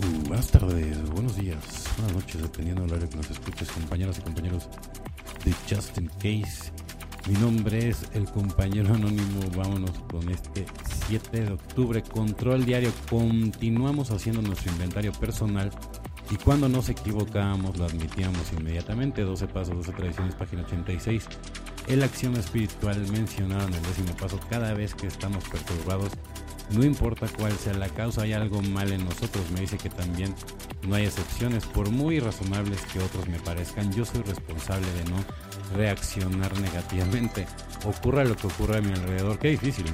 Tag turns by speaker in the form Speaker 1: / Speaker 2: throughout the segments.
Speaker 1: Buenas tardes, buenos días, buenas noches, dependiendo del horario que nos escuches, compañeras y compañeros de Just in Case. Mi nombre es el compañero anónimo. Vámonos con este 7 de octubre. Control diario. Continuamos haciendo nuestro inventario personal. Y cuando nos equivocábamos, lo admitíamos inmediatamente. 12 pasos, 12 tradiciones, página 86. El acción espiritual mencionada en el décimo paso. Cada vez que estamos perturbados, no importa cuál sea la causa, hay algo mal en nosotros. Me dice que también no hay excepciones. Por muy razonables que otros me parezcan, yo soy responsable de no reaccionar negativamente. Ocurra lo que ocurra a mi alrededor. Qué difícil,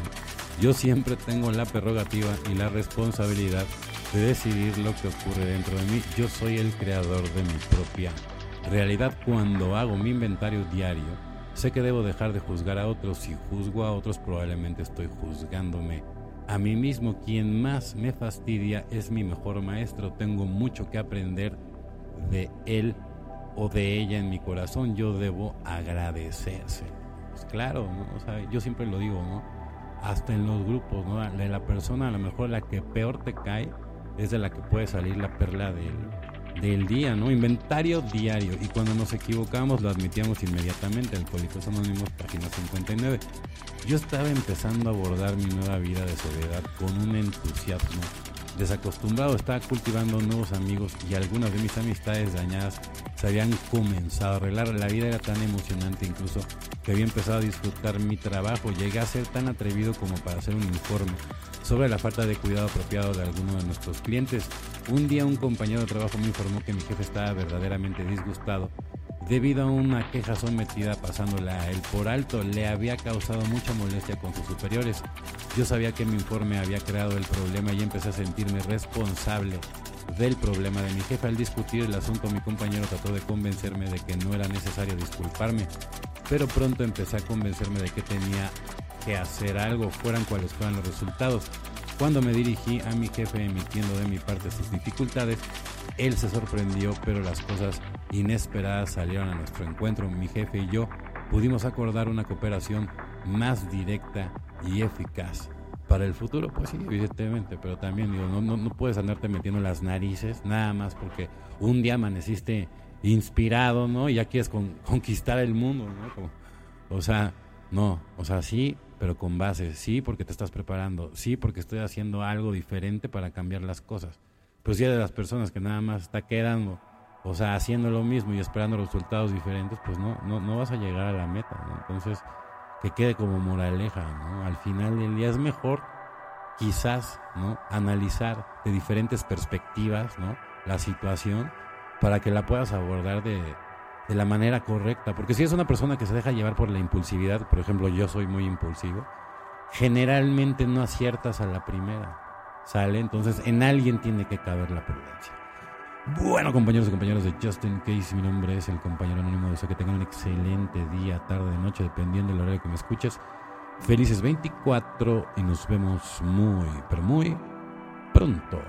Speaker 1: Yo siempre tengo la prerrogativa y la responsabilidad de decidir lo que ocurre dentro de mí. Yo soy el creador de mi propia realidad. Cuando hago mi inventario diario, sé que debo dejar de juzgar a otros. Si juzgo a otros, probablemente estoy juzgándome a mí mismo. Quien más me fastidia es mi mejor maestro. Tengo mucho que aprender de él o de ella en mi corazón, yo debo agradecerse. Pues claro, yo siempre lo digo, ¿no? Hasta en los grupos, ¿no? De la persona a lo mejor la que peor te cae es de la que puede salir la perla del, del día, ¿no? Inventario diario. Y cuando nos equivocamos lo admitíamos inmediatamente. Alcohólicos Anónimos, página 59. Yo estaba empezando a abordar mi nueva vida de soledad con un entusiasmo desacostumbrado, estaba cultivando nuevos amigos y algunas de mis amistades dañadas se habían comenzado a arreglar. La vida era tan emocionante incluso que había empezado a disfrutar mi trabajo. Llegué a ser tan atrevido como para hacer un informe sobre la falta de cuidado apropiado de algunos de nuestros clientes. Un día un compañero de trabajo me informó que mi jefe estaba verdaderamente disgustado debido a una queja sometida pasándola a él por alto, le había causado mucha molestia con sus superiores. Yo sabía que mi informe había creado el problema y empecé a sentirme responsable del problema de mi jefe. Al discutir el asunto, mi compañero trató de convencerme de que no era necesario disculparme, pero pronto empecé a convencerme de que tenía que hacer algo, fueran cuales fueran los resultados. Cuando me dirigí a mi jefe emitiendo de mi parte sus dificultades, él se sorprendió, pero las cosas inesperadas salieron a nuestro encuentro. Mi jefe y yo pudimos acordar una cooperación más directa y eficaz. Para el futuro, pues sí, evidentemente, pero también digo, no, no, puedes andarte metiendo las narices nada más porque un día amaneciste inspirado, ¿no? Y ya quieres conquistar el mundo, ¿no? o sea, no, o sea, sí, pero con base, sí, porque te estás preparando, sí, porque estoy haciendo algo diferente para cambiar las cosas. Pues ya de las personas que nada más está quedando o sea, haciendo lo mismo y esperando resultados diferentes, pues no, no, no vas a llegar a la meta, ¿no? Entonces, que quede como moraleja, ¿no? Al final del día es mejor quizás, ¿no? Analizar de diferentes perspectivas, ¿no? La situación para que la puedas abordar de, de la manera correcta. Porque si es una persona que se deja llevar por la impulsividad, por ejemplo, yo soy muy impulsivo, generalmente no aciertas a la primera, ¿sale? Entonces, en alguien tiene que caber la prudencia. Bueno, compañeros y compañeras de Justin Case, mi nombre es el compañero anónimo. Deseo que tengan un excelente día, tarde, noche, dependiendo del horario que me escuches. Felices 24 y nos vemos muy, pero muy pronto.